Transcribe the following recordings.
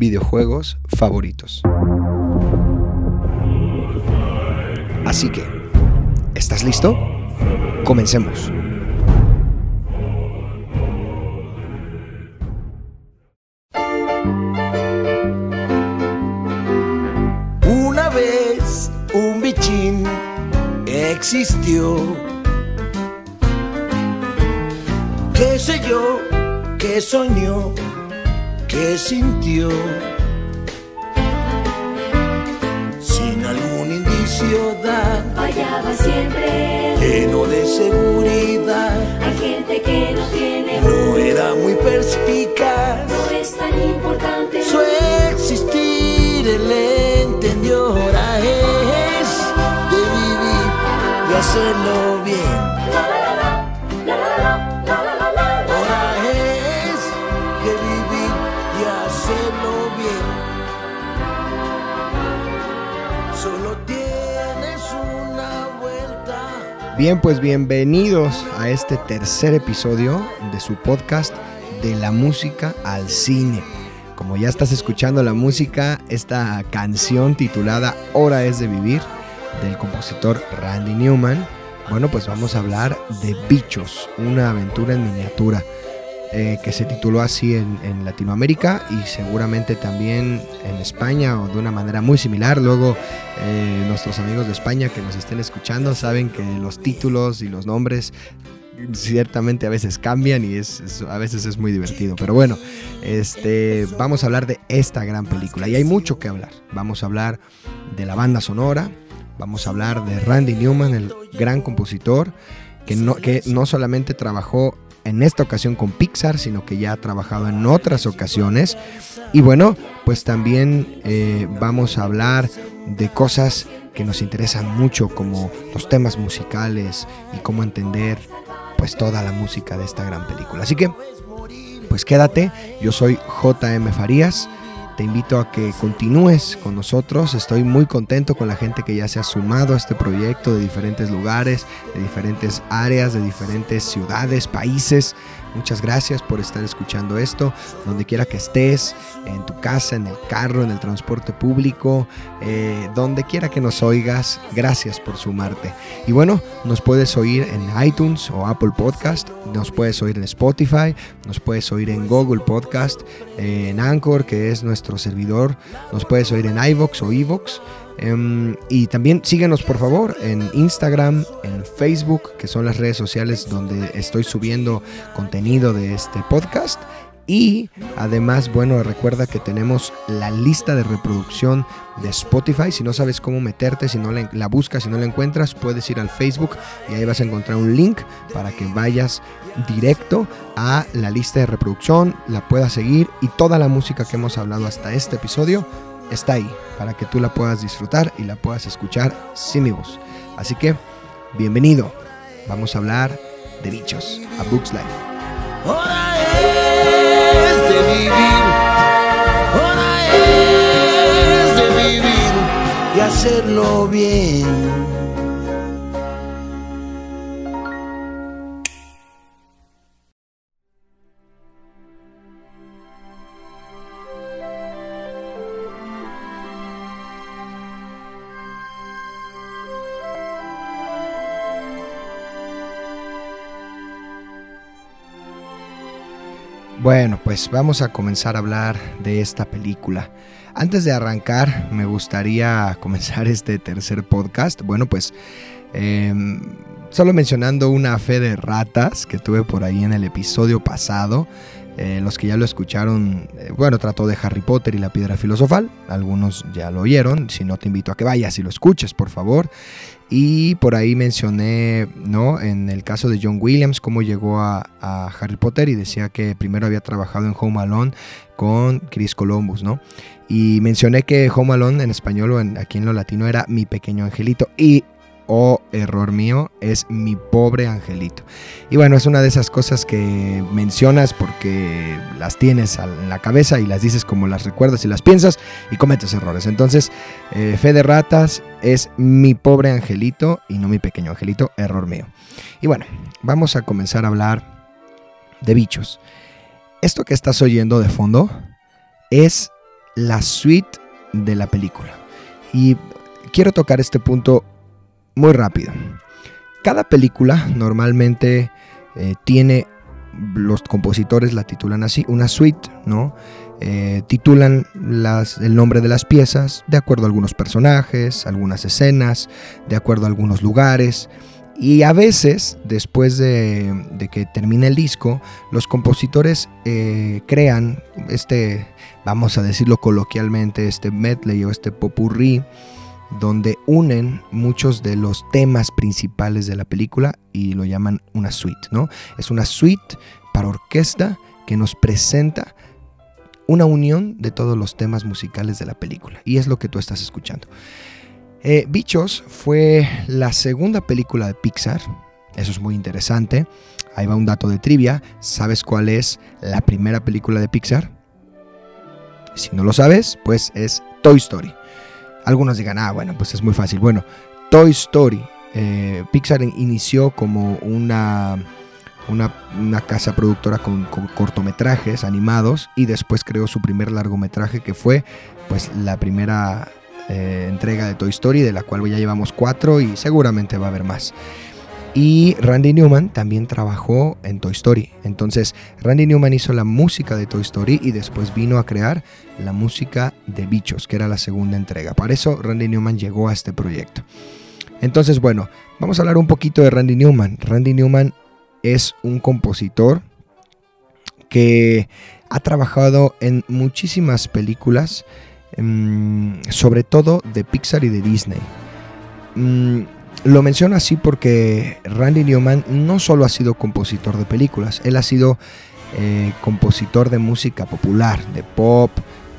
videojuegos favoritos. Así que, ¿estás listo? Comencemos. Una vez un bichín existió. ¿Qué sé yo? ¿Qué soñó? ¿Qué sintió? Sin algún indicio da, Fallaba siempre. lleno de seguridad. Hay gente que no tiene. No era muy perspicaz. No es tan importante. Su existir él entendió. Ahora es de vivir y hacerlo Bien, pues bienvenidos a este tercer episodio de su podcast de la música al cine. Como ya estás escuchando la música, esta canción titulada Hora es de vivir del compositor Randy Newman, bueno, pues vamos a hablar de Bichos, una aventura en miniatura. Eh, que se tituló así en, Latinoamérica y seguramente también en España o de una manera muy similar. Luego eh, nuestros amigos de España que nos estén escuchando saben que los títulos y los nombres ciertamente a veces cambian y es, es- a veces es muy divertido. Pero bueno, este, vamos a hablar de esta gran película y hay mucho que hablar. Vamos a hablar de la banda sonora, vamos a hablar de Randy Newman, el gran compositor, que no, que no solamente trabajó en esta ocasión con Pixar, sino que ya ha trabajado en otras ocasiones. Y bueno, pues también eh, vamos a hablar de cosas que nos interesan mucho, como los temas musicales y cómo entender pues toda la música de esta gran película. Así que, pues quédate, yo soy JM Farías. Te invito a que continúes con nosotros. Estoy muy contento con la gente que ya se ha sumado a este proyecto de diferentes lugares, de diferentes áreas, de diferentes ciudades, países. Muchas gracias por estar escuchando esto, donde quiera que estés, en tu casa, en el carro, en el transporte público, eh, donde quiera que nos oigas. Gracias por sumarte. Y bueno, nos puedes oír en iTunes o Apple Podcast, nos puedes oír en Spotify, nos puedes oír en Google Podcast, eh, en Anchor, que es nuestro servidor, nos puedes oír en iVoox o iVoox. Em, y también síguenos por favor en Instagram, en Facebook, que son las redes sociales donde estoy subiendo contenido de este podcast. Y además, bueno, recuerda que tenemos la lista de reproducción de Spotify. Si no sabes cómo meterte, si no la, la buscas, si no la encuentras, puedes ir al Facebook y ahí vas a encontrar un link para que vayas directo a la lista de reproducción, la puedas seguir y toda la música que hemos hablado hasta este episodio está ahí para que tú la puedas disfrutar y la puedas escuchar sin mi voz. Así que, bienvenido. Vamos a hablar de bichos, a Books Life. Y hacerlo bien. Bueno, pues vamos a comenzar a hablar de esta película. Antes de arrancar, me gustaría comenzar este tercer podcast. Bueno, pues eh, solo mencionando una fe de ratas que tuve por ahí en el episodio pasado. Eh, los que ya lo escucharon, eh, bueno, trató de Harry Potter y la piedra filosofal. Algunos ya lo oyeron. Si no, te invito a que vayas y lo escuches, por favor. Y por ahí mencioné, ¿no? En el caso de John Williams, cómo llegó a, Harry Potter y decía que primero había trabajado en Home Alone con Chris Columbus, ¿no? Y mencioné que Home Alone en español o en, aquí en lo latino era Mi Pequeño Angelito. Y oh, error mío, es mi pobre angelito. Y bueno, es una de esas cosas que mencionas porque las tienes en la cabeza y las dices como las recuerdas y las piensas y cometes errores. Entonces, eh, fe de ratas es mi pobre angelito y no mi pequeño angelito, error mío. Y bueno, vamos a comenzar a hablar de bichos. Esto que estás oyendo de fondo es la suite de la película. Y quiero tocar este punto muy rápido. Cada película normalmente eh, tiene, los compositores la titulan así, una suite, ¿no? Eh, titulan las, el nombre de las piezas de acuerdo a algunos personajes, algunas escenas, de acuerdo a algunos lugares. Y a veces, después de, que termine el disco, los compositores eh, crean este, vamos a decirlo coloquialmente, este medley o este popurrí donde unen muchos de los temas principales de la película y lo llaman una suite, ¿no? Es una suite para orquesta que nos presenta una unión de todos los temas musicales de la película y es lo que tú estás escuchando. Eh, Bichos fue la segunda película de Pixar, eso es muy interesante. Ahí va un dato de trivia, ¿sabes cuál es la primera película de Pixar? Si no lo sabes, pues es Toy Story. Algunos digan, ah, bueno, pues es muy fácil. Bueno, Toy Story. Eh, Pixar inició como una, una, casa productora con, cortometrajes animados y después creó su primer largometraje que fue pues la primera eh, entrega de Toy Story, de la cual ya llevamos cuatro y seguramente va a haber más. Y Randy Newman también trabajó en Toy Story. Entonces, Randy Newman hizo la música de Toy Story y después vino a crear la música de Bichos, que era la segunda entrega. Por eso Randy Newman llegó a este proyecto. Entonces, bueno, vamos a hablar un poquito de Randy Newman. Randy Newman es un compositor que ha trabajado en muchísimas películas, mm, sobre todo de Pixar y de Disney. Lo menciono así porque Randy Newman no solo ha sido compositor de películas, él ha sido eh, compositor de música popular, de pop,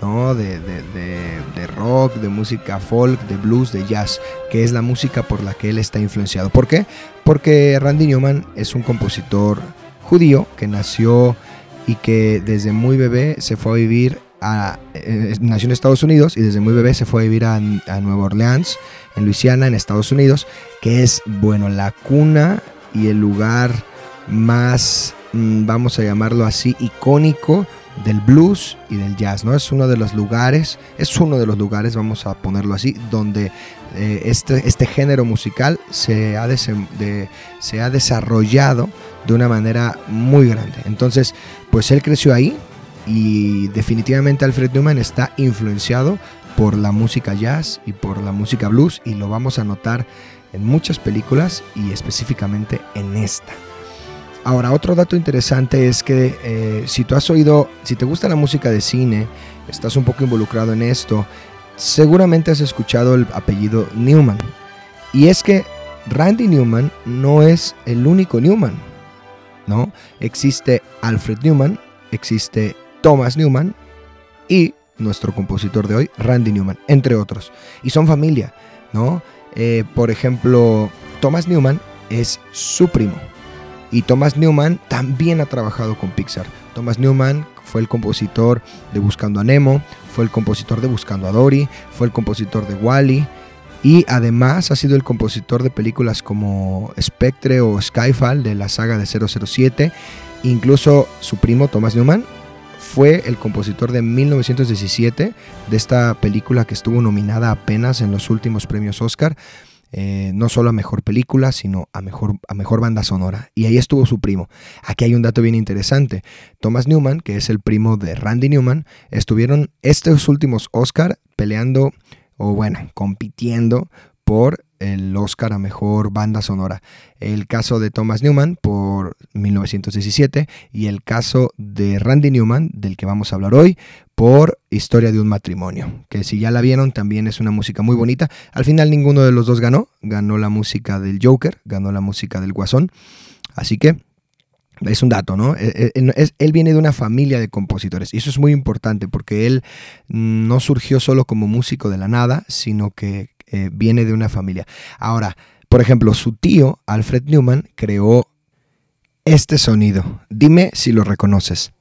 ¿no? De, de, rock, de música folk, de blues, de jazz, que es la música por la que él está influenciado. ¿Por qué? Porque Randy Newman es un compositor judío que nació y que desde muy bebé se fue a vivir eh, nació en Estados Unidos y desde muy bebé se fue a vivir a, Nueva Orleans, en Luisiana, en Estados Unidos, que es, bueno, la cuna y el lugar más, mm, vamos a llamarlo así, icónico del blues y del jazz, ¿no? Es uno de los lugares, es uno de los lugares, vamos a ponerlo así, donde eh, este, este género musical se ha, se ha desarrollado de una manera muy grande. Entonces, pues él creció ahí, y definitivamente Alfred Newman está influenciado por la música jazz y por la música blues y lo vamos a notar en muchas películas y específicamente en esta. Ahora, otro dato interesante es que eh, si tú has oído, si te gusta la música de cine, estás un poco involucrado en esto, seguramente has escuchado el apellido Newman. Y es que Randy Newman no es el único Newman, ¿no? Existe Alfred Newman, existe Thomas Newman y nuestro compositor de hoy, Randy Newman, entre otros. Y son familia, ¿no? Eh, por ejemplo, Thomas Newman es su primo. Y Thomas Newman también ha trabajado con Pixar. Thomas Newman fue el compositor de Buscando a Nemo, fue el compositor de Buscando a Dory, fue el compositor de Wally. Y además ha sido el compositor de películas como Spectre o Skyfall de la saga de 007. Incluso su primo Thomas Newman fue el compositor de 1917 de esta película que estuvo nominada apenas en los últimos premios Oscar. Eh, no solo a mejor película, sino a mejor, a mejor banda sonora. Y ahí estuvo su primo. Aquí hay un dato bien interesante. Thomas Newman, que es el primo de Randy Newman, estuvieron estos últimos Oscar peleando, o bueno, compitiendo por el Oscar a Mejor Banda Sonora. El caso de Thomas Newman por 1917 y el caso de Randy Newman, del que vamos a hablar hoy, por Historia de un matrimonio, que si ya la vieron también es una música muy bonita. Al final ninguno de los dos ganó, ganó la música del Joker, ganó la música del Guasón, así que es un dato, ¿no? Eh, es- Él viene de una familia de compositores y eso es muy importante porque él no surgió solo como músico de la nada, sino que eh, viene de una familia. Ahora, por ejemplo, su tío, Alfred Newman, creó este sonido. Dime si lo reconoces.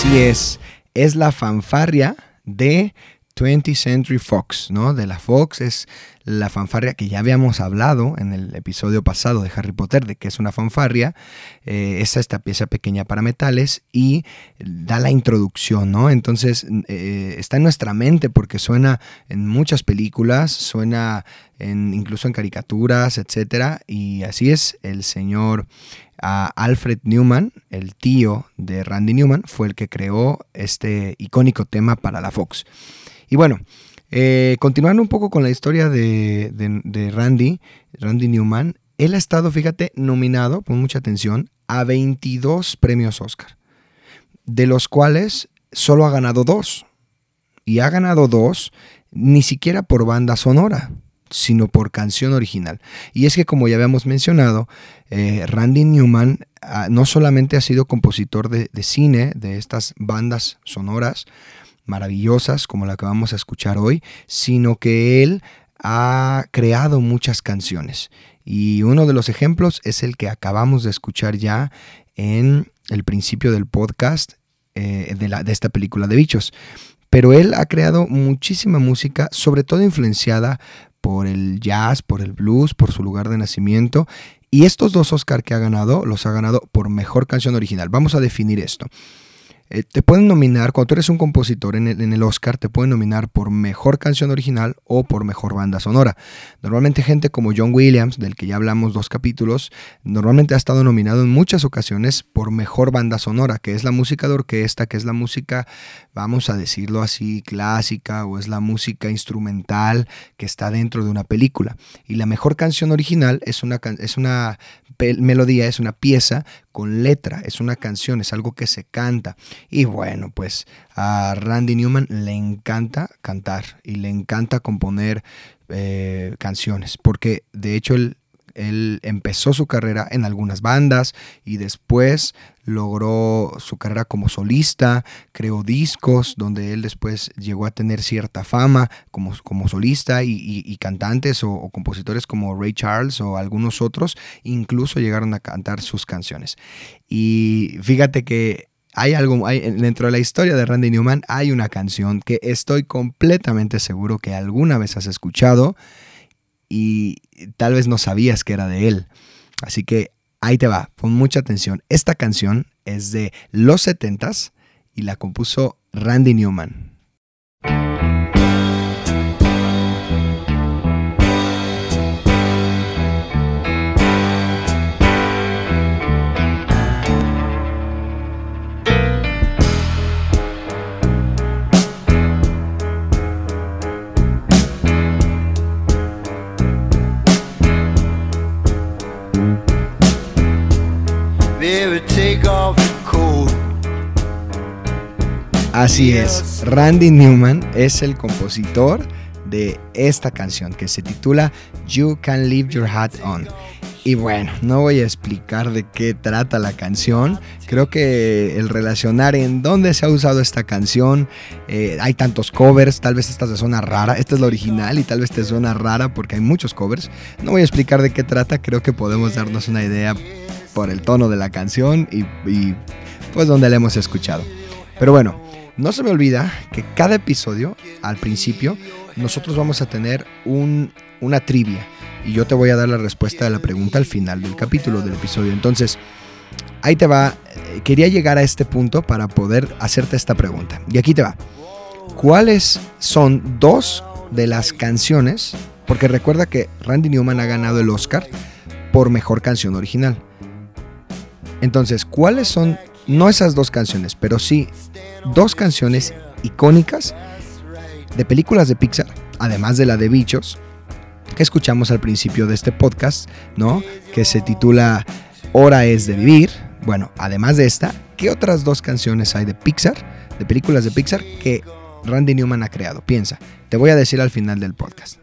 Así es, es la fanfarria de 20th Century Fox, ¿no? De la Fox es la fanfarria que ya habíamos hablado en el episodio pasado de Harry Potter, de que es una fanfarria, eh, es esta pieza pequeña para metales y da la introducción, ¿no? Entonces eh, está en nuestra mente porque suena en muchas películas, suena en, incluso en caricaturas, etcétera, y así es el señor a Alfred Newman, el tío de Randy Newman, fue el que creó este icónico tema para la Fox. Y bueno, eh, continuando un poco con la historia de, Randy, Randy Newman, él ha estado, fíjate, nominado, pon mucha atención, a 22 premios Oscar, de los cuales solo ha ganado dos. Y ha ganado dos ni siquiera por banda sonora, sino por canción original. Y es que como ya habíamos mencionado, eh, Randy Newman ah, no solamente ha sido compositor de cine, de estas bandas sonoras maravillosas como la que vamos a escuchar hoy, sino que él ha creado muchas canciones. Y uno de los ejemplos es el que acabamos de escuchar ya en el principio del podcast eh, de, la- de esta película de bichos. Pero él ha creado muchísima música, sobre todo influenciada por el jazz, por el blues, por su lugar de nacimiento. Y estos dos Oscar que ha ganado, los ha ganado por mejor canción original. Vamos a definir esto. Eh, te pueden nominar, cuando tú eres un compositor en el, en el Oscar, te pueden nominar por mejor canción original o por mejor banda sonora. Normalmente gente como John Williams, del que ya hablamos dos capítulos, normalmente ha estado nominado en muchas ocasiones por mejor banda sonora, que es la música de orquesta, que es la música, vamos a decirlo así, clásica o es la música instrumental que está dentro de una película. Y la mejor canción original es una, es una melodía, es una pieza con letra, es una canción, es algo que se canta. Y bueno, pues a Randy Newman le encanta cantar y le encanta componer eh, canciones, porque de hecho él, él empezó su carrera en algunas bandas y después logró su carrera como solista, creó discos donde él después llegó a tener cierta fama como, como solista y, y- cantantes o, compositores como Ray Charles o algunos otros incluso llegaron a cantar sus canciones. Y fíjate que hay algo, dentro de la historia de Randy Newman hay una canción que estoy completamente seguro que alguna vez has escuchado y tal vez no sabías que era de él. Así que ahí te va, pon mucha atención. Esta canción es de los 70s y la compuso Randy Newman. Así es, Randy Newman es el compositor de esta canción que se titula You Can Leave Your Hat On. Y bueno, no voy a explicar de qué trata la canción. Creo que el relacionar en dónde se ha usado esta canción, eh, hay tantos covers, tal vez esta te suena rara, esta es la original y tal vez te suena rara porque hay muchos covers. No voy a explicar de qué trata, creo que podemos darnos una idea por el tono de la canción y, y pues donde la hemos escuchado. Pero bueno, no se me olvida que cada episodio, al principio, nosotros vamos a tener un, una trivia. Y yo te voy a dar la respuesta de la pregunta al final del capítulo, del episodio. Entonces, ahí te va. Eh, Quería llegar a este punto para poder hacerte esta pregunta. Y aquí te va. ¿Cuáles son dos de las canciones? Porque recuerda que Randy Newman ha ganado el Oscar por mejor canción original. Entonces, ¿cuáles son, no esas dos canciones, pero sí dos canciones icónicas de películas de Pixar, además de la de Bichos, que escuchamos al principio de este podcast, ¿no? Que se titula Hora es de vivir. Bueno, además de esta, ¿qué otras dos canciones hay de Pixar, de películas de Pixar, que Randy Newman ha creado? Piensa, te voy a decir al final del podcast.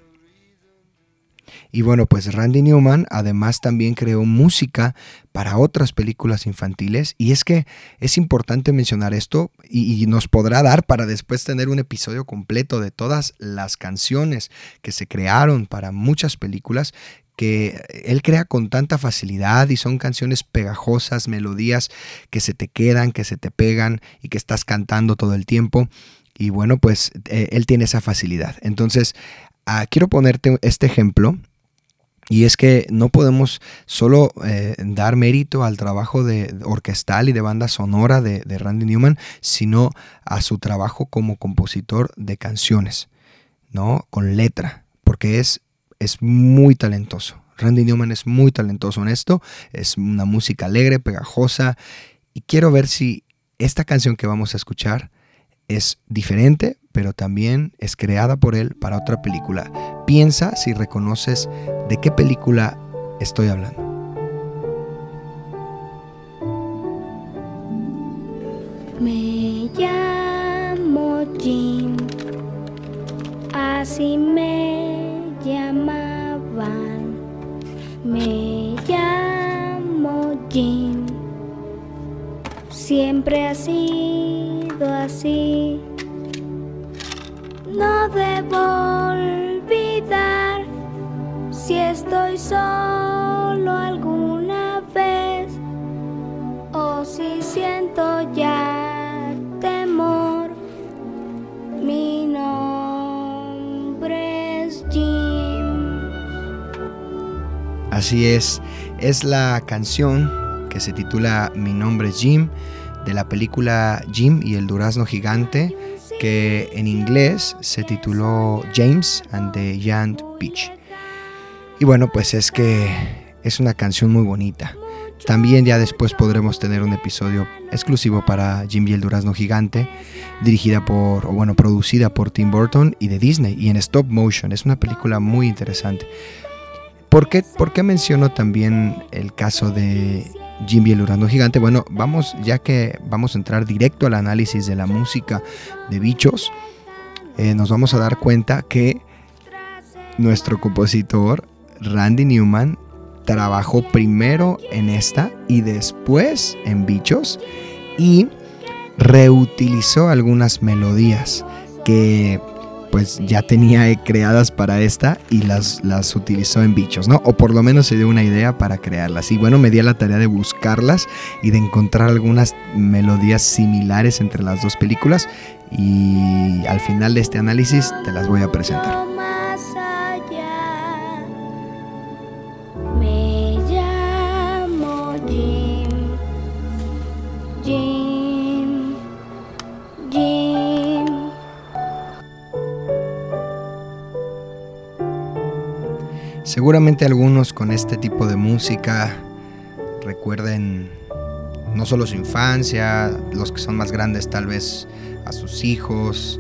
Y bueno, pues Randy Newman además también creó música para otras películas infantiles. Y es que es importante mencionar esto y, nos podrá dar para después tener un episodio completo de todas las canciones que se crearon para muchas películas que él crea con tanta facilidad y son canciones pegajosas, melodías que se te quedan, que se te pegan y que estás cantando todo el tiempo. Y bueno, pues eh, él tiene esa facilidad. Entonces, ah, quiero ponerte este ejemplo. Y es que no podemos solo eh, dar mérito al trabajo de, orquestal y de banda sonora de, de Randy Newman, sino a su trabajo como compositor de canciones, ¿no? Con letra, porque es es muy talentoso. Randy Newman es muy talentoso en esto. Es una música alegre, pegajosa. Y quiero ver si esta canción que vamos a escuchar es diferente, pero también es creada por él para otra película. Piensa si reconoces de qué película estoy hablando. Me llamo Jim, así me llamaban. Me llamo Jim, siempre ha sido así. No debo olvidar si estoy solo alguna vez o si siento ya temor. Mi nombre es Jim. Así es, es la canción que se titula Mi nombre es Jim de la película Jim y el durazno gigante que en inglés se tituló James and the Giant Peach. Y bueno, pues es que es una canción muy bonita. También ya después podremos tener un episodio exclusivo para Jim y el Durazno Gigante, dirigida por, o bueno, producida por Tim Burton y de Disney, y en stop motion. Es una película muy interesante. ¿Por qué, por qué menciono también el caso de Jim y el Durazno Gigante? Bueno, vamos, ya que vamos a entrar directo al análisis de la música de bichos, eh, nos vamos a dar cuenta que nuestro compositor, Randy Newman, trabajó primero en esta y después en Bichos y reutilizó algunas melodías que pues ya tenía creadas para esta y las, las utilizó en Bichos, ¿no? O por lo menos se dio una idea para crearlas. Y bueno, me di a la tarea de buscarlas y de encontrar algunas melodías similares entre las dos películas y al final de este análisis te las voy a presentar. Seguramente algunos con este tipo de música recuerden no solo su infancia, los que son más grandes tal vez a sus hijos,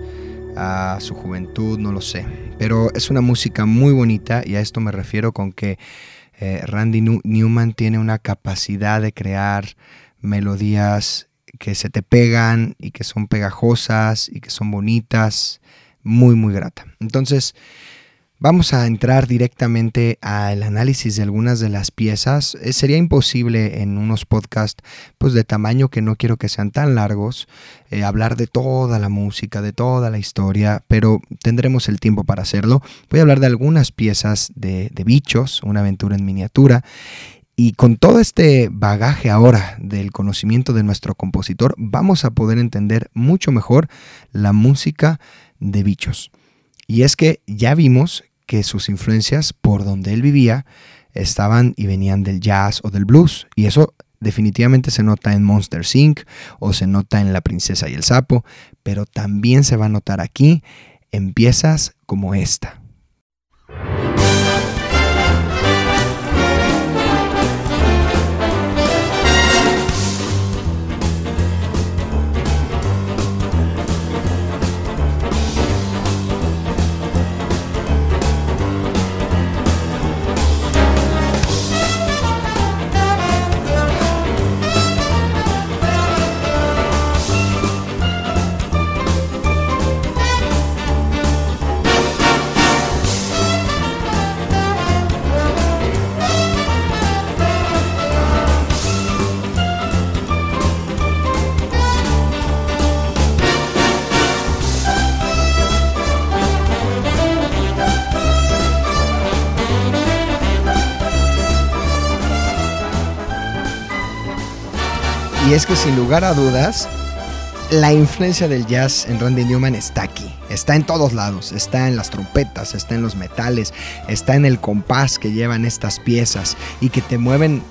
a su juventud, no lo sé. Pero es una música muy bonita y a esto me refiero con que eh, Randy Newman tiene una capacidad de crear melodías que se te pegan y que son pegajosas y que son bonitas, muy muy grata. Entonces, Vamos a entrar directamente al análisis de algunas de las piezas. Eh, sería imposible en unos podcasts pues de tamaño que no quiero que sean tan largos eh, hablar de toda la música, de toda la historia, pero tendremos el tiempo para hacerlo. Voy a hablar de algunas piezas de, de bichos, una aventura en miniatura. Y con todo este bagaje ahora del conocimiento de nuestro compositor, vamos a poder entender mucho mejor la música de bichos. Y es que ya vimos que sus influencias por donde él vivía estaban y venían del jazz o del blues. Y eso definitivamente se nota en Monster Inc. o se nota en La Princesa y el Sapo, pero también se va a notar aquí en piezas como esta. Es que sin lugar a dudas, la influencia del jazz en Randy Newman está aquí, está en todos lados, está en las trompetas, está en los metales, está en el compás que llevan estas piezas y que te mueven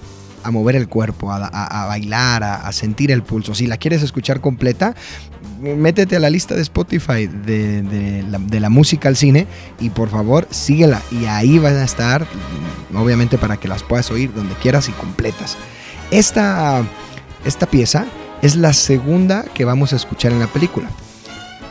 a mover el cuerpo, a, bailar, a, sentir el pulso. Si la quieres escuchar completa, métete a la lista de Spotify de, la, de la música al cine y por favor síguela y ahí van a estar, obviamente para que las puedas oír donde quieras y completas. Esta, esta pieza es la segunda que vamos a escuchar en la película.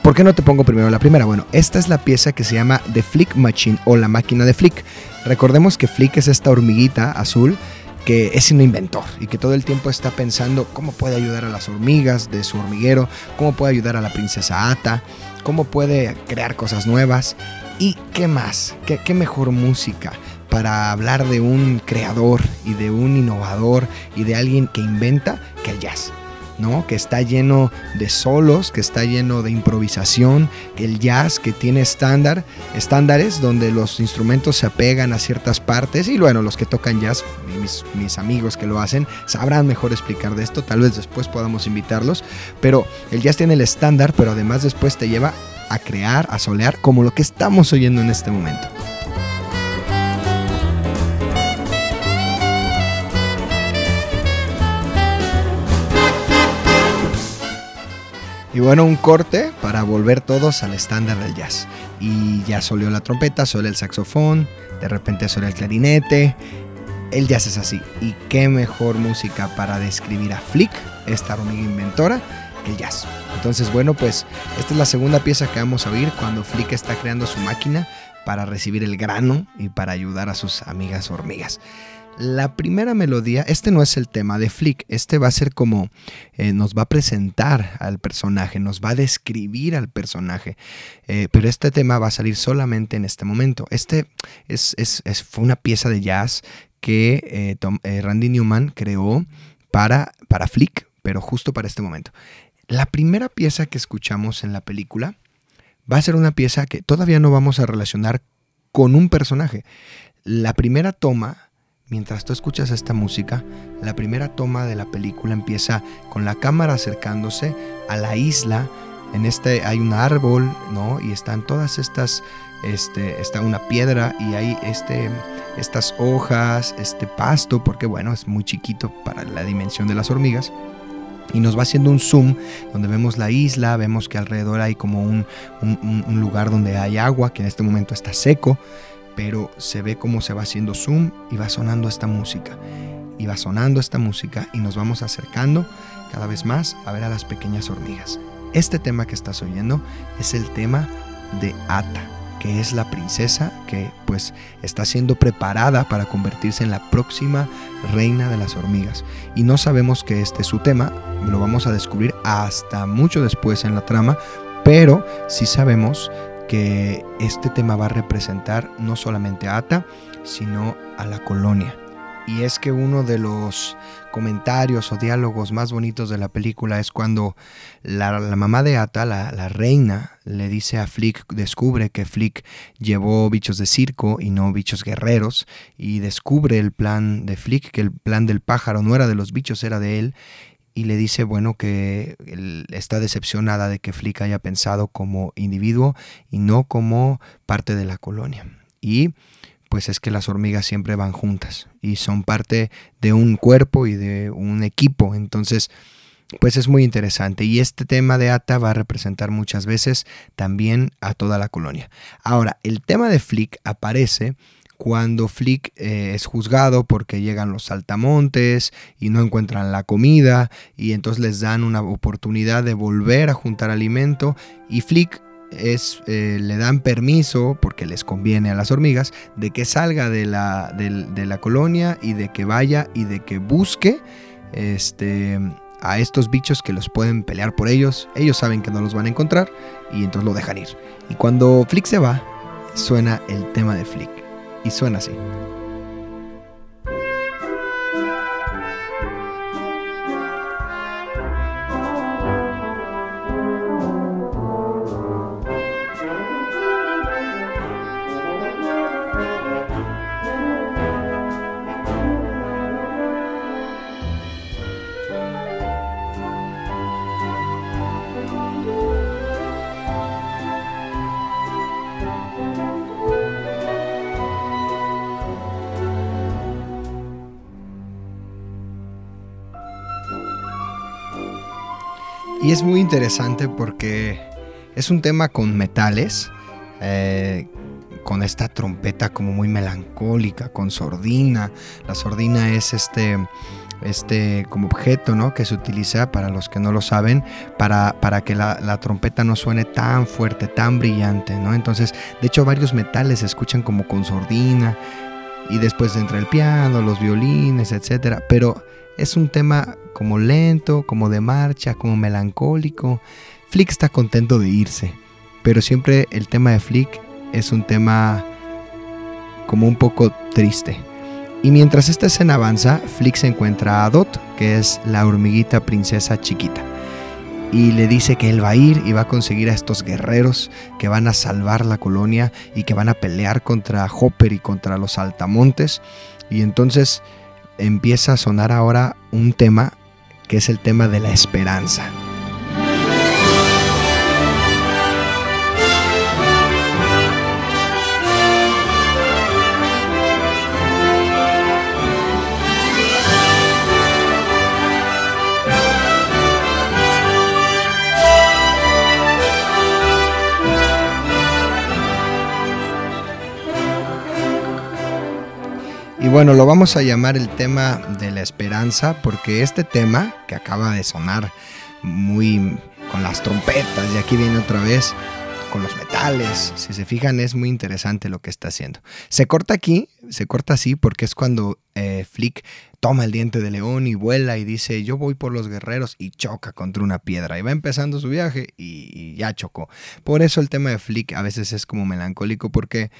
¿Por qué no te pongo primero la primera? Bueno, esta es la pieza que se llama The Flick Machine o la máquina de Flick. Recordemos que Flick es esta hormiguita azul que es un inventor y que todo el tiempo está pensando cómo puede ayudar a las hormigas de su hormiguero, cómo puede ayudar a la princesa Ata, cómo puede crear cosas nuevas y qué más, qué, qué mejor música para hablar de un creador y de un innovador y de alguien que inventa que el jazz. ¿no? Que está lleno de solos, que está lleno de improvisación, el jazz que tiene estándar, estándares donde los instrumentos se apegan a ciertas partes y bueno, los que tocan jazz, mis, mis amigos que lo hacen, sabrán mejor explicar de esto, tal vez después podamos invitarlos, pero el jazz tiene el estándar, pero además después te lleva a crear, a solear, como lo que estamos oyendo en este momento. Y bueno, un corte para volver todos al estándar del jazz. Y ya solió la trompeta, solea el saxofón, de repente solea el clarinete. El jazz es así. Y qué mejor música para describir a Flick, esta hormiga inventora, que el jazz. Entonces, bueno, pues esta es la segunda pieza que vamos a oír cuando Flick está creando su máquina para recibir el grano y para ayudar a sus amigas hormigas. La primera melodía, este no es el tema de Flick, este va a ser como eh, nos va a presentar al personaje, nos va a describir al personaje, eh, pero este tema va a salir solamente en este momento. Este es, fue una pieza de jazz que eh, Randy Newman creó para, para Flick, pero justo para este momento. La primera pieza que escuchamos en la película va a ser una pieza que todavía no vamos a relacionar con un personaje. La primera toma Mientras tú escuchas esta música, la primera toma de la película empieza con la cámara acercándose a la isla. En este hay un árbol, ¿no? Y están todas estas, este, está una piedra y hay este, estas hojas, este pasto, porque bueno, es muy chiquito para la dimensión de las hormigas. Y nos va haciendo un zoom donde vemos la isla, vemos que alrededor hay como un, un- lugar donde hay agua, que en este momento está seco pero se ve cómo se va haciendo zoom y va sonando esta música. Y va sonando esta música y nos vamos acercando cada vez más a ver a las pequeñas hormigas. Este tema que estás oyendo es el tema de Ata, que es la princesa que pues está siendo preparada para convertirse en la próxima reina de las hormigas. Y no sabemos que este es su tema, lo vamos a descubrir hasta mucho después en la trama, pero sí sabemos que este tema va a representar no solamente a Ata, sino a la colonia. Y es que uno de los comentarios o diálogos más bonitos de la película es cuando la, mamá de Ata, la, la reina, le dice a Flick, descubre que Flick llevó bichos de circo y no bichos guerreros, y descubre el plan de Flick, que el plan del pájaro no era de los bichos, era de él, y le dice, bueno, que está decepcionada de que Flick haya pensado como individuo y no como parte de la colonia. Y pues es que las hormigas siempre van juntas y son parte de un cuerpo y de un equipo. Entonces, pues es muy interesante. Y este tema de Ata va a representar muchas veces también a toda la colonia. Ahora, el tema de Flick aparece cuando Flick eh, es juzgado porque llegan los saltamontes y no encuentran la comida y entonces les dan una oportunidad de volver a juntar alimento y Flick es, eh, le dan permiso, porque les conviene a las hormigas, de que salga de la, de la colonia y de que vaya y de que busque este, a estos bichos que los pueden pelear por ellos. Ellos saben que no los van a encontrar y entonces lo dejan ir. Y cuando Flick se va, suena el tema de Flick. Y suena así. Es muy interesante porque es un tema con metales, eh, con esta trompeta como muy melancólica, con sordina. La sordina es este este como objeto ¿no? que se utiliza para los que no lo saben para, para que la, la, trompeta no suene tan fuerte tan brillante ¿no? entonces de hecho varios metales se escuchan como con sordina y después entra el piano los violines etcétera. Pero es un tema como lento como de marcha como melancólico. Flick está contento de irse pero siempre el tema de Flick es un tema como un poco triste. Y mientras esta escena avanza, Flick se encuentra a Dot, que es la hormiguita princesa chiquita. Y le dice que él va a ir y va a conseguir a estos guerreros que van a salvar la colonia y que van a pelear contra Hopper y contra los altamontes. Y entonces empieza a sonar ahora un tema que es el tema de la esperanza. Y bueno, lo vamos a llamar el tema de la esperanza porque este tema que acaba de sonar muy con las trompetas y aquí viene otra vez con los metales, si se fijan es muy interesante lo que está haciendo. Se corta aquí, se corta así porque es cuando eh, Flick toma el diente de león y vuela y dice yo voy por los guerreros y choca contra una piedra y va empezando su viaje y, y ya chocó. Por eso el tema de Flick a veces es como melancólico porque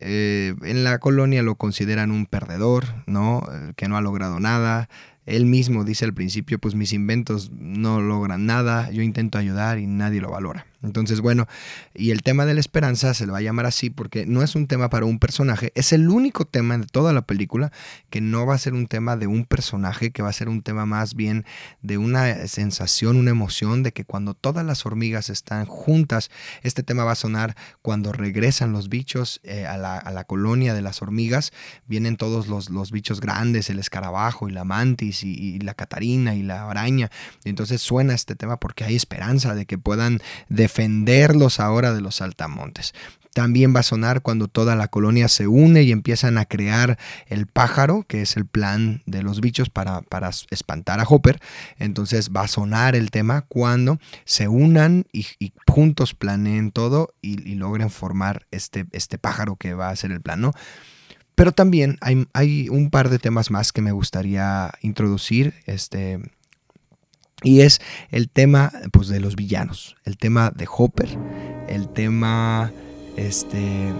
eh, en la colonia lo consideran un perdedor, ¿no? Que no ha logrado nada. Él mismo dice al principio, pues mis inventos no logran nada, yo intento ayudar y nadie lo valora. Entonces, bueno, y el tema de la esperanza se le va a llamar así porque no es un tema para un personaje, es el único tema de toda la película que no va a ser un tema de un personaje, que va a ser un tema más bien de una sensación, una emoción de que cuando todas las hormigas están juntas, este tema va a sonar cuando regresan los bichos eh, a, la, a, la, colonia de las hormigas, vienen todos los, los bichos grandes, el escarabajo y la mantis y, y, la catarina y la araña, y entonces suena este tema porque hay esperanza de que puedan de defenderlos ahora de los saltamontes. También va a sonar cuando toda la colonia se une y empiezan a crear el pájaro, que es el plan de los bichos para, para espantar a Hopper. Entonces va a sonar el tema cuando se unan y, y juntos planeen todo y, y, logren formar este, este pájaro que va a ser el plan, ¿no? Pero también hay, hay un par de temas más que me gustaría introducir. Este, y es el tema pues, de los villanos, el tema de Hopper, el tema este,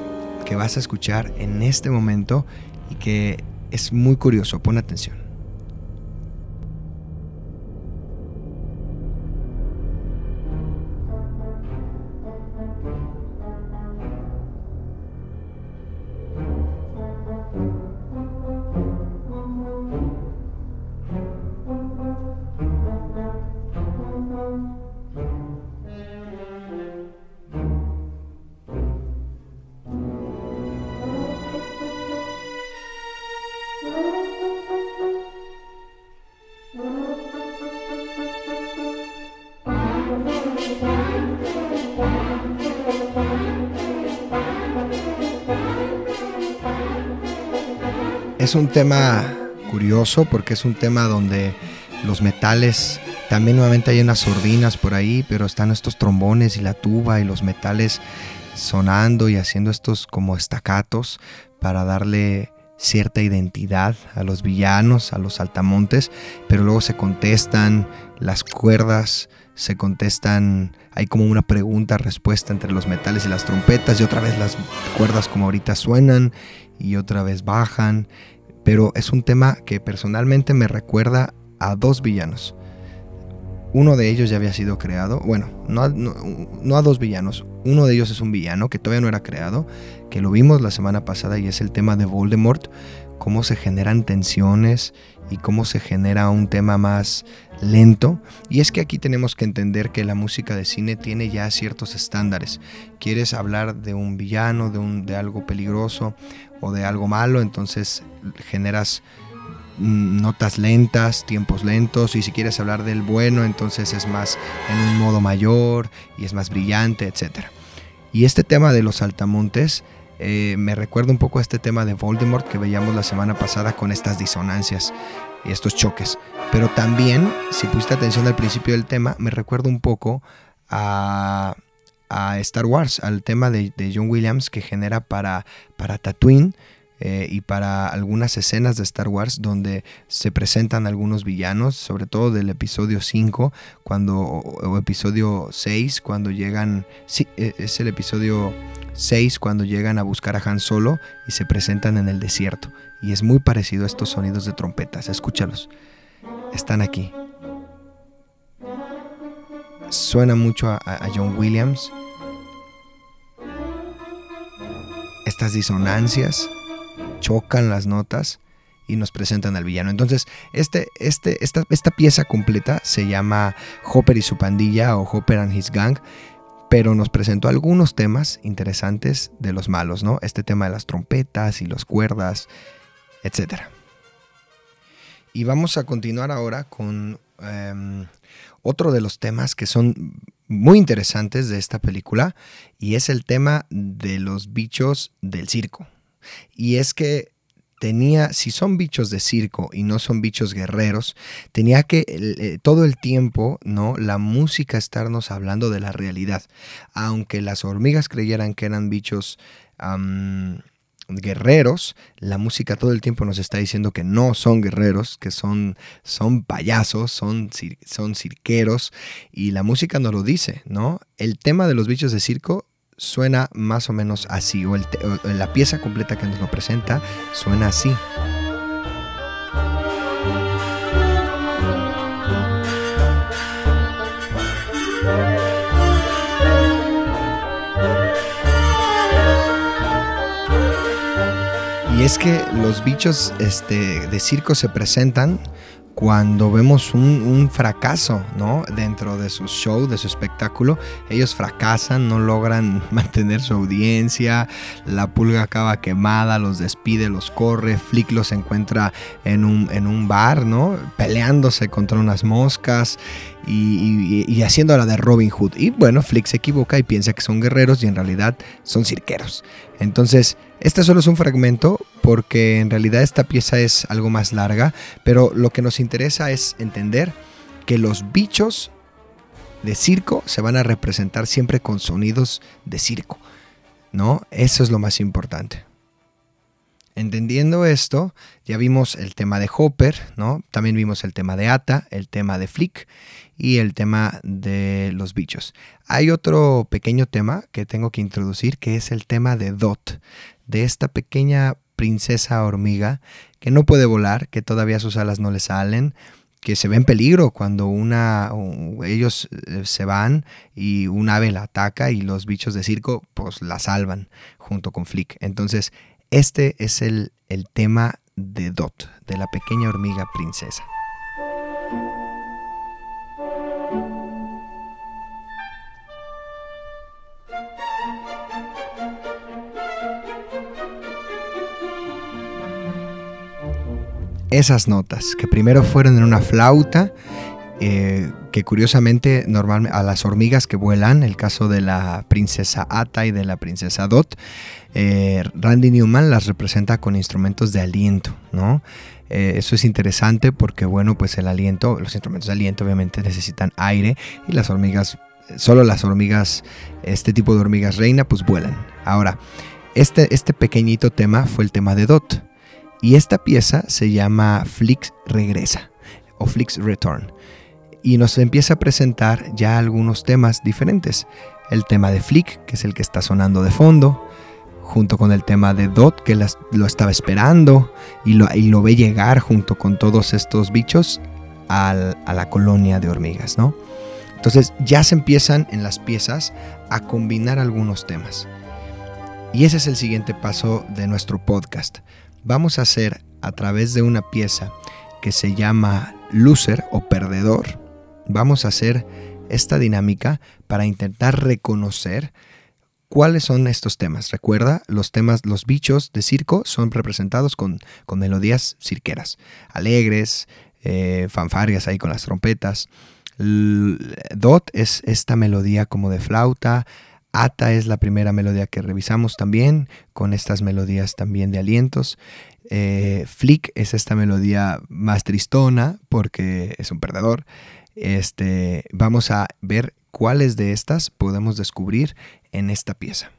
que vas a escuchar en este momento y que es muy curioso, pon atención. Es un tema curioso porque es un tema donde los metales, también nuevamente hay unas sordinas por ahí, pero están estos trombones y la tuba y los metales sonando y haciendo estos como estacatos para darle cierta identidad a los villanos, a los saltamontes, pero luego se contestan las cuerdas, se contestan, hay como una pregunta-respuesta entre los metales y las trompetas y otra vez las cuerdas como ahorita suenan y otra vez bajan, pero es un tema que personalmente me recuerda a dos villanos. Uno de ellos ya había sido creado, bueno, no a, dos villanos, uno de ellos es un villano que todavía no era creado, que lo vimos la semana pasada y es el tema de Voldemort, cómo se generan tensiones y cómo se genera un tema más lento. Y es que aquí tenemos que entender que la música de cine tiene ya ciertos estándares. Quieres hablar de un villano, de, un, de algo peligroso o de algo malo, entonces generas mm, notas lentas, tiempos lentos, y si quieres hablar del bueno, entonces es más en un modo mayor y es más brillante, etc. Y este tema de los altamontes eh, me recuerda un poco a este tema de Voldemort que veíamos la semana pasada con estas disonancias y estos choques. Pero también, si pusiste atención al principio del tema, me recuerda un poco a, a Star Wars, al tema de, de, John Williams que genera para, para Tatooine. Eh, y para algunas escenas de Star Wars donde se presentan algunos villanos, sobre todo del episodio 5 cuando, o, episodio 6, cuando llegan, sí, e, es el episodio 6 cuando llegan a buscar a Han Solo y se presentan en el desierto. Y es muy parecido a estos sonidos de trompetas, escúchalos, están aquí. Suena mucho a, John Williams. Estas disonancias chocan las notas y nos presentan al villano. Entonces, este, este, esta, esta pieza completa se llama Hopper y su pandilla o Hopper and his gang, pero nos presentó algunos temas interesantes de los malos, ¿no? Este tema de las trompetas y las cuerdas, etc. Y vamos a continuar ahora con um, otro de los temas que son muy interesantes de esta película y es el tema de los bichos del circo. Y es que tenía, si son bichos de circo y no son bichos guerreros, tenía que eh, todo el tiempo, ¿no? La música estarnos hablando de la realidad. Aunque las hormigas creyeran que eran bichos guerreros, la música todo el tiempo nos está diciendo que no son guerreros, que son, son payasos, son, son cirqueros, y la música nos lo dice, ¿no? El tema de los bichos de circo suena más o menos así, o, el o, la pieza completa que nos lo presenta suena así. Es que los bichos este, de circo se presentan cuando vemos un, fracaso, ¿no? Dentro de su show, de su espectáculo, ellos fracasan, no logran mantener su audiencia, la pulga acaba quemada, los despide, los corre, Flick los encuentra en un, en un bar, ¿no? Peleándose contra unas moscas y, y, y, haciendo la de Robin Hood. Y bueno, Flick se equivoca y piensa que son guerreros y en realidad son cirqueros. Entonces, este solo es un fragmento porque en realidad esta pieza es algo más larga, pero lo que nos interesa es entender que los bichos de circo se van a representar siempre con sonidos de circo, ¿no? Eso es lo más importante. Entendiendo esto, ya vimos el tema de Hopper, ¿no? También vimos el tema de Ata, el tema de Flick y el tema de los bichos. Hay otro pequeño tema que tengo que introducir que es el tema de Dot, de esta pequeña princesa hormiga que no puede volar, que todavía sus alas no le salen, que se ve en peligro cuando una ellos se van y un ave la ataca y los bichos de circo pues la salvan junto con Flick. Entonces, este es el, el tema de Dot, de la pequeña hormiga princesa. Esas notas, que primero fueron en una flauta, eh, que curiosamente normalmente a las hormigas que vuelan, el caso de la princesa Ata y de la princesa Dot, eh, Randy Newman las representa con instrumentos de aliento, ¿no? Eh, eso es interesante porque, bueno, pues el aliento, los instrumentos de aliento obviamente necesitan aire y las hormigas, solo las hormigas, este tipo de hormigas reina, pues vuelan. Ahora, este, este pequeñito tema fue el tema de Dot. Y esta pieza se llama Flix Regresa o Flix Return. Y nos empieza a presentar ya algunos temas diferentes. El tema de Flick, que es el que está sonando de fondo, junto con el tema de Dot, que lo estaba esperando y lo, ve llegar junto con todos estos bichos a la colonia de hormigas, ¿no? Entonces ya se empiezan en las piezas a combinar algunos temas. Y ese es el siguiente paso de nuestro podcast vamos a hacer a través de una pieza que se llama loser o perdedor, vamos a hacer esta dinámica para intentar reconocer ¿Cuáles son estos temas? Recuerda, los temas, los bichos de circo son representados con, con melodías cirqueras, alegres, eh, fanfarias ahí con las trompetas. L- Dot es esta melodía como de flauta. Ata es la primera melodía que revisamos también, con estas melodías también de alientos. Eh, Flick es esta melodía más tristona porque es un perdedor. Este, vamos a ver cuáles de estas podemos descubrir en esta pieza.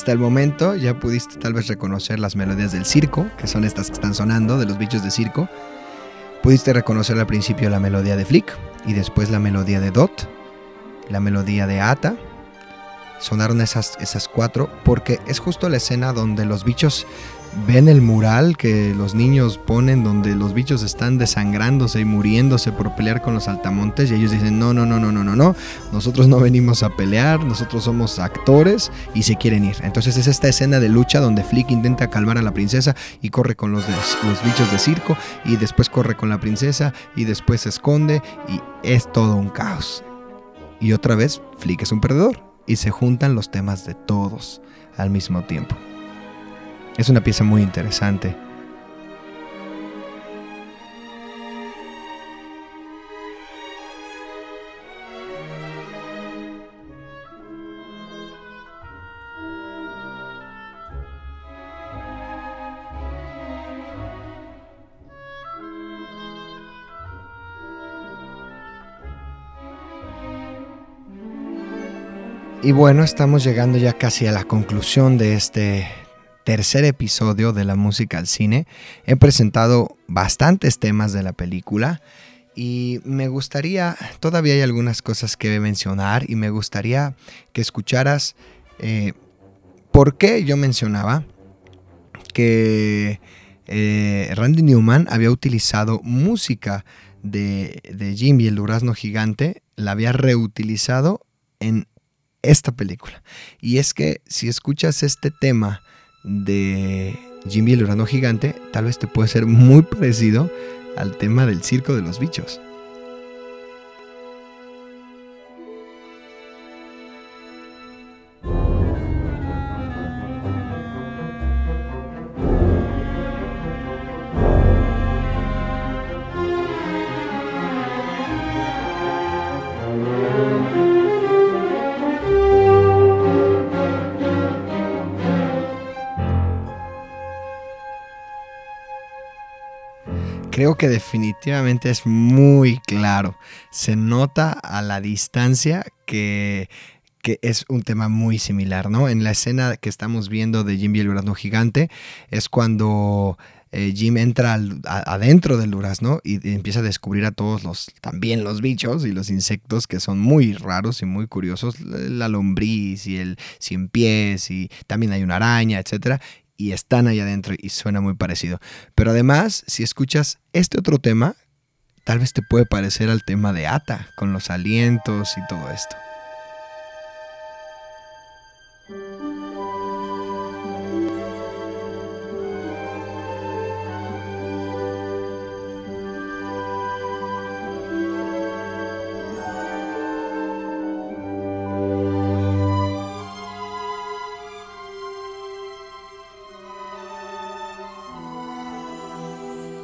Hasta el momento ya pudiste tal vez reconocer las melodías del circo, que son estas que están sonando, de los bichos de circo. Pudiste reconocer al principio la melodía de Flick y después la melodía de Dot, la melodía de Ata. Sonaron esas, esas cuatro porque es justo la escena donde los bichos ven el mural que los niños ponen donde los bichos están desangrándose y muriéndose por pelear con los altamontes y ellos dicen no, no, no, no, no, no, no, nosotros no venimos a pelear, nosotros somos actores y se quieren ir. Entonces es esta escena de lucha donde Flick intenta calmar a la princesa y corre con los, los bichos de circo y después corre con la princesa y después se esconde y es todo un caos. Y otra vez Flick es un perdedor y se juntan los temas de todos al mismo tiempo. Es una pieza muy interesante. Y bueno, estamos llegando ya casi a la conclusión de este tercer episodio de la música al cine. He presentado bastantes temas de la película y me gustaría, todavía hay algunas cosas que mencionar y me gustaría que escucharas eh, por qué yo mencionaba que eh, Randy Newman había utilizado música de, de Jimmy el durazno gigante, la había reutilizado en esta película. Y es que si escuchas este tema de Jimmy el durazno gigante, tal vez te puede ser muy parecido al tema del circo de los bichos. Creo que definitivamente es muy claro. Se nota a la distancia que, es un tema muy similar, ¿no? En la escena que estamos viendo de Jim y el durazno gigante es cuando eh, Jim entra al- adentro del durazno y, y empieza a descubrir a todos los, también los bichos y los insectos que son muy raros y muy curiosos, la lombriz y el cien pies y también hay una araña, etcétera, y están ahí adentro y suena muy parecido. Pero además, si escuchas este otro tema, tal vez te puede parecer al tema de Ata, con los alientos y todo esto.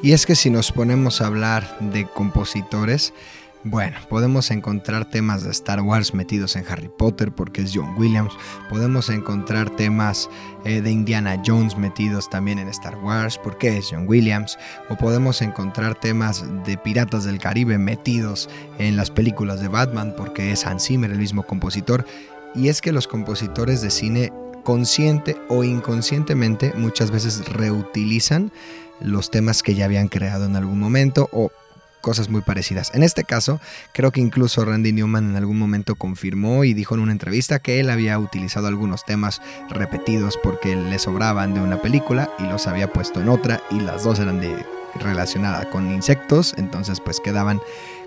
Y es que si nos ponemos a hablar de compositores, Bueno, podemos encontrar temas de Star Wars metidos en Harry Potter porque es John Williams. Podemos encontrar temas eh, de Indiana Jones metidos también en Star Wars porque es John Williams. O podemos encontrar temas de Piratas del Caribe metidos en las películas de Batman porque es Hans Zimmer, el mismo compositor. Y es que los compositores de cine consciente o inconscientemente muchas veces reutilizan los temas que ya habían creado en algún momento o cosas muy parecidas. En este caso, creo que incluso Randy Newman en algún momento confirmó y dijo en una entrevista que él había utilizado algunos temas repetidos porque le sobraban de una película y los había puesto en otra y las dos eran de relacionada con insectos, entonces pues quedaban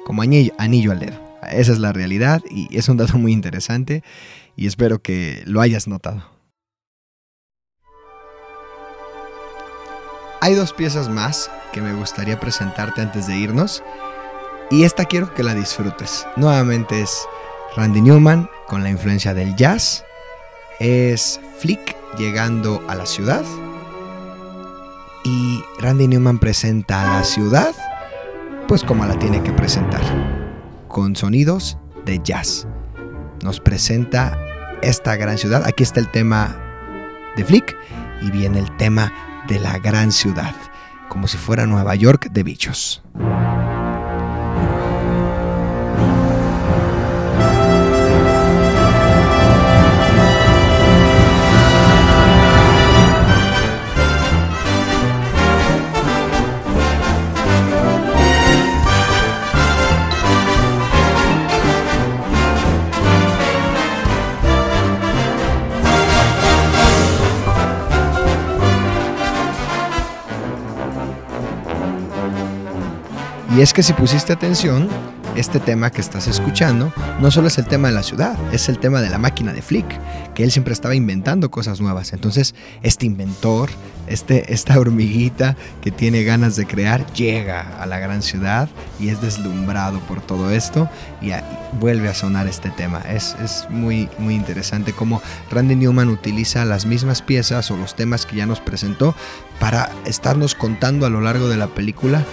como anillo, anillo al dedo. Esa es la realidad y es un dato muy interesante y espero que lo hayas notado. Hay dos piezas más que me gustaría presentarte antes de irnos. Y esta quiero que la disfrutes. Nuevamente es Randy Newman con la influencia del jazz. Es Flick llegando a la ciudad. Y Randy Newman presenta a la ciudad pues como la tiene que presentar. Con sonidos de jazz. Nos presenta esta gran ciudad. Aquí está el tema de Flick y viene el tema de la gran ciudad como si fuera Nueva York de bichos. Y es que si pusiste atención, este tema que estás escuchando no solo es el tema de la ciudad, es el tema de la máquina de Flick, que él siempre estaba inventando cosas nuevas. Entonces, este inventor, este, esta hormiguita que tiene ganas de crear, llega a la gran ciudad y es deslumbrado por todo esto y, vuelve a sonar este tema. Es, es muy, muy interesante cómo Randy Newman utiliza las mismas piezas o los temas que ya nos presentó para estarnos contando a lo largo de la película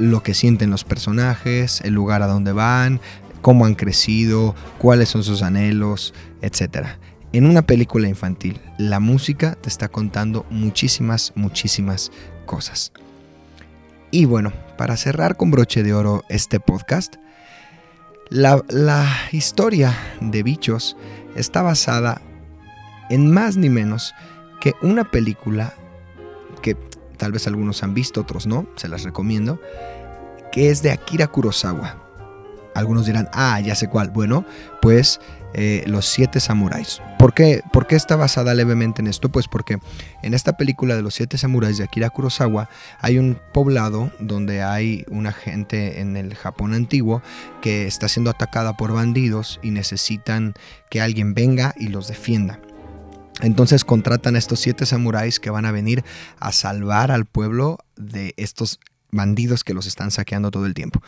lo que sienten los personajes, el lugar a donde van, cómo han crecido, cuáles son sus anhelos, etc. En una película infantil, la música te está contando muchísimas, muchísimas cosas. Y bueno, para cerrar con broche de oro este podcast, la, la historia de bichos está basada en más ni menos que una película tal vez algunos han visto, otros no, se las recomiendo, que es de Akira Kurosawa. Algunos dirán, ah, ya sé cuál. Bueno, pues eh, Los Siete Samuráis. ¿Por qué? ¿Por qué está basada levemente en esto? Pues porque en esta película de Los Siete Samuráis de Akira Kurosawa hay un poblado donde hay una gente en el Japón antiguo que está siendo atacada por bandidos y necesitan que alguien venga y los defienda. Entonces contratan a estos siete samuráis que van a venir a salvar al pueblo de estos bandidos que los están saqueando todo el tiempo.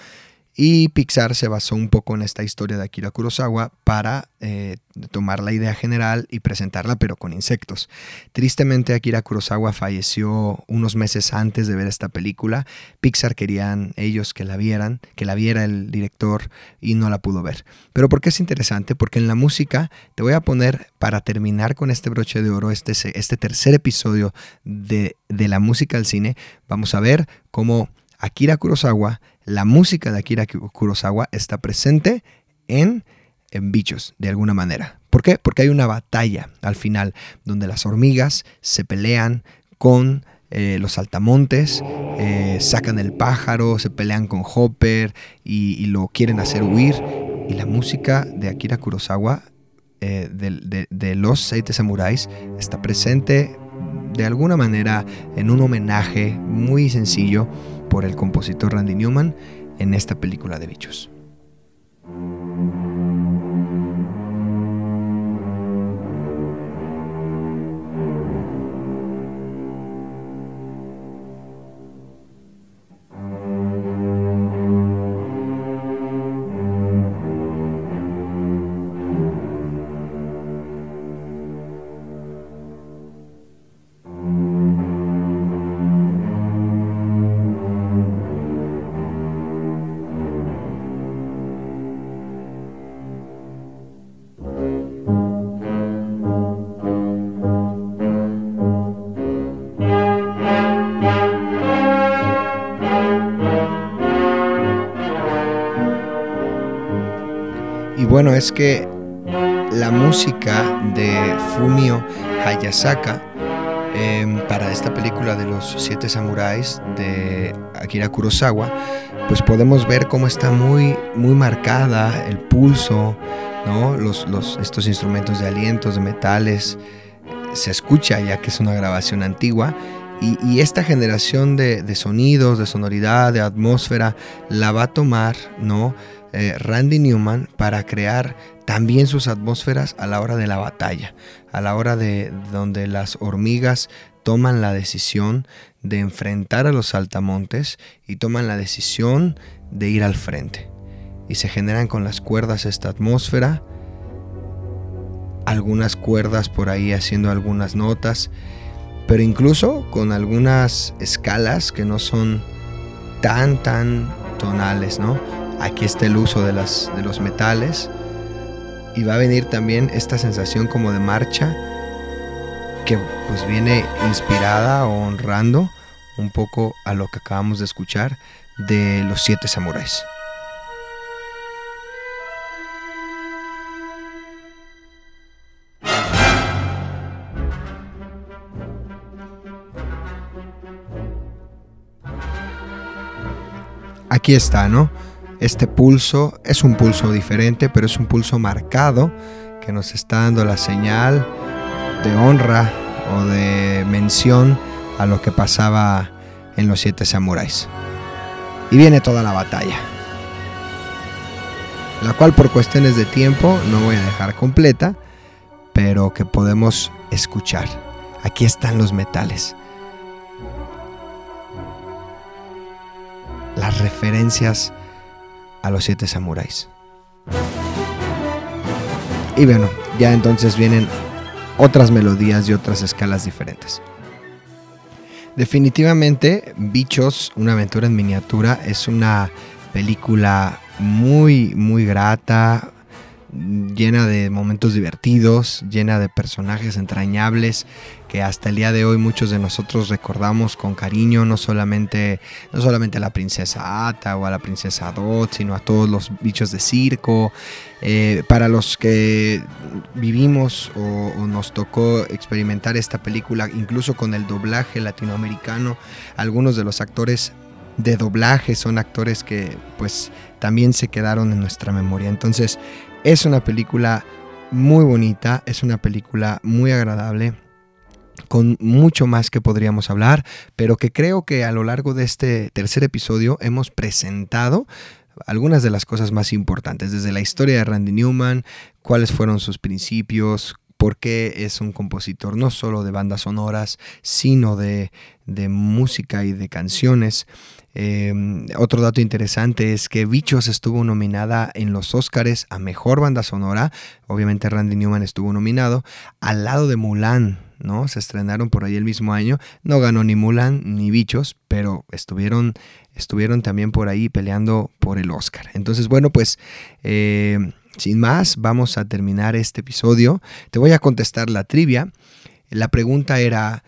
Y Pixar se basó un poco en esta historia de Akira Kurosawa para eh, tomar la idea general y presentarla, pero con insectos. Tristemente, Akira Kurosawa falleció unos meses antes de ver esta película. Pixar querían ellos que la vieran, que la viera el director y no la pudo ver. Pero ¿por qué es interesante? Porque en la música te voy a poner, para terminar con este broche de oro, este, este tercer episodio de, de la música al cine, vamos a ver cómo Akira Kurosawa la música de Akira Kurosawa está presente en, en bichos, de alguna manera. ¿Por qué? Porque hay una batalla al final donde las hormigas se pelean con eh, los saltamontes, eh, sacan el pájaro, se pelean con Hopper y, lo quieren hacer huir. Y la música de Akira Kurosawa, eh, de, de, los Seite Samuráis, está presente de alguna manera en un homenaje muy sencillo por el compositor Randy Newman en esta película de bichos. Bueno, es que la música de Fumio Hayasaka em, para esta película de los siete samuráis de Akira Kurosawa, pues podemos ver cómo está muy, muy marcada el pulso, ¿no? Los, los, estos instrumentos de alientos, de metales, se escucha ya que es una grabación antigua. Y, esta generación de, de, sonidos, de sonoridad, de atmósfera, la va a tomar, ¿no? Eh, Randy Newman para crear también sus atmósferas a la hora de la batalla, a la hora de donde las hormigas toman la decisión de enfrentar a los saltamontes y toman la decisión de ir al frente. Y se generan con las cuerdas esta atmósfera, algunas cuerdas por ahí haciendo algunas notas, pero incluso con algunas escalas que no son tan, tan tonales, ¿no? Aquí está el uso de, las, de los metales y va a venir también esta sensación como de marcha que pues viene inspirada o honrando un poco a lo que acabamos de escuchar de los siete samuráis. Aquí está, ¿no? Este pulso es un pulso diferente, pero es un pulso marcado que nos está dando la señal de honra o de mención a lo que pasaba en los siete samuráis. Y viene toda la batalla, la cual por cuestiones de tiempo no voy a dejar completa, pero que podemos escuchar. Aquí están los metales. Las referencias a los siete samuráis. Y bueno, ya entonces vienen otras melodías y otras escalas diferentes. Definitivamente, Bichos, una aventura en miniatura, es una película muy, muy grata, llena de momentos divertidos, llena de personajes entrañables que hasta el día de hoy muchos de nosotros recordamos con cariño, no solamente, no solamente a la princesa Ata o a la princesa Dot, sino a todos los bichos de circo. Eh, para los que vivimos o, o nos tocó experimentar esta película, incluso con el doblaje latinoamericano, algunos de los actores de doblaje son actores que pues también se quedaron en nuestra memoria. Entonces es una película muy bonita, es una película muy agradable con mucho más que podríamos hablar, pero que creo que a lo largo de este tercer episodio hemos presentado algunas de las cosas más importantes, desde la historia de Randy Newman, cuáles fueron sus principios, por qué es un compositor no solo de bandas sonoras, sino de, de música y de canciones. Eh, otro dato interesante es que Bichos estuvo nominada en los Oscars a Mejor Banda Sonora. Obviamente Randy Newman estuvo nominado al lado de Mulan. ¿no? Se estrenaron por ahí el mismo año. No ganó ni Mulan ni Bichos, pero estuvieron, estuvieron también por ahí peleando por el Oscar. Entonces, bueno, pues eh, sin más, vamos a terminar este episodio. Te voy a contestar la trivia. La pregunta era,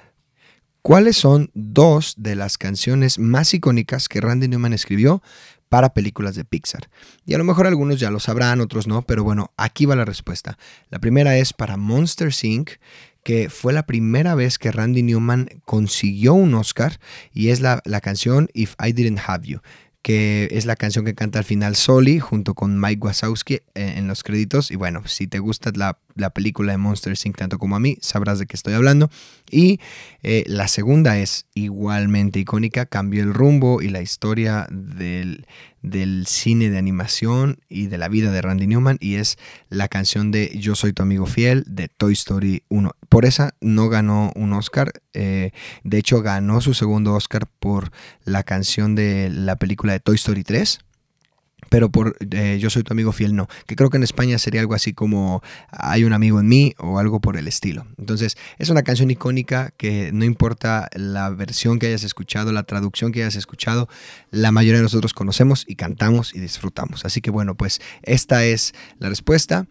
¿cuáles son dos de las canciones más icónicas que Randy Newman escribió para películas de Pixar? Y a lo mejor algunos ya lo sabrán, otros no, pero bueno, aquí va la respuesta. La primera es para Monster Inc., que fue la primera vez que Randy Newman consiguió un Oscar y es la, la canción If I Didn't Have You que es la canción que canta al final Soli junto con Mike Wazowski eh, en los créditos. Y bueno, si te gusta la, la, película de Monster Inc. tanto como a mí, sabrás de qué estoy hablando. Y eh, la segunda es igualmente icónica, cambió el rumbo y la historia del, del cine de animación y de la vida de Randy Newman y es la canción de Yo soy tu amigo fiel de Toy Story 1. Por esa no ganó un Oscar, eh, de hecho ganó su segundo Oscar por la canción de la película de Toy Story 3 pero por eh, Yo soy tu amigo fiel no, que creo que en España sería algo así como Hay un amigo en mí o algo por el estilo. Entonces es una canción icónica que no importa la versión que hayas escuchado, la traducción que hayas escuchado, la mayoría de nosotros conocemos y cantamos y disfrutamos. Así que bueno, pues esta es la respuesta.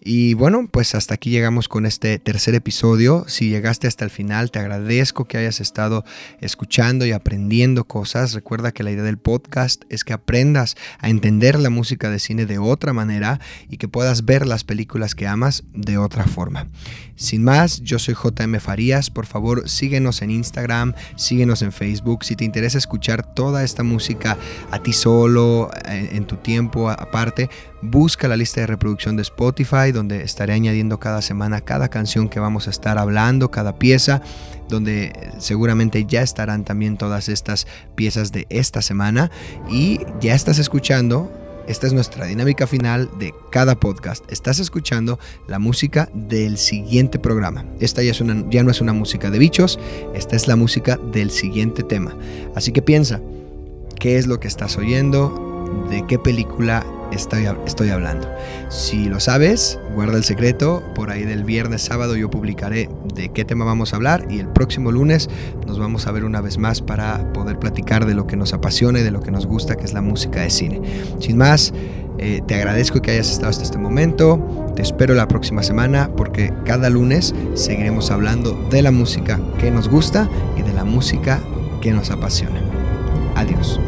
Y bueno, pues hasta aquí llegamos con este tercer episodio. Si llegaste hasta el final, te agradezco que hayas estado escuchando y aprendiendo cosas. Recuerda que la idea del podcast es que aprendas a entender la música de cine de otra manera y que puedas ver las películas que amas de otra forma. Sin más, yo soy JM Farías. Por favor, síguenos en Instagram, síguenos en Facebook. Si te interesa escuchar toda esta música a ti solo, eh, en tu tiempo aparte, busca la lista de reproducción de Spotify, donde estaré añadiendo cada semana cada canción que vamos a estar hablando, cada pieza, donde seguramente ya estarán también todas estas piezas de esta semana. Y ya estás escuchando esta es nuestra dinámica final de cada podcast. Estás escuchando la música del siguiente programa. Esta ya, es una, ya no es una música de bichos, esta es la música del siguiente tema. Así que piensa, ¿qué es lo que estás oyendo? ¿De qué película estoy, estoy hablando. Si lo sabes, guarda el secreto. Por ahí del viernes, sábado yo publicaré de qué tema vamos a hablar y el próximo lunes nos vamos a ver una vez más para poder platicar de lo que nos apasiona y de lo que nos gusta, que es la música de cine. Sin más, eh, te agradezco que hayas estado hasta este momento. Te espero la próxima semana porque cada lunes seguiremos hablando de la música que nos gusta y de la música que nos apasiona. Adiós.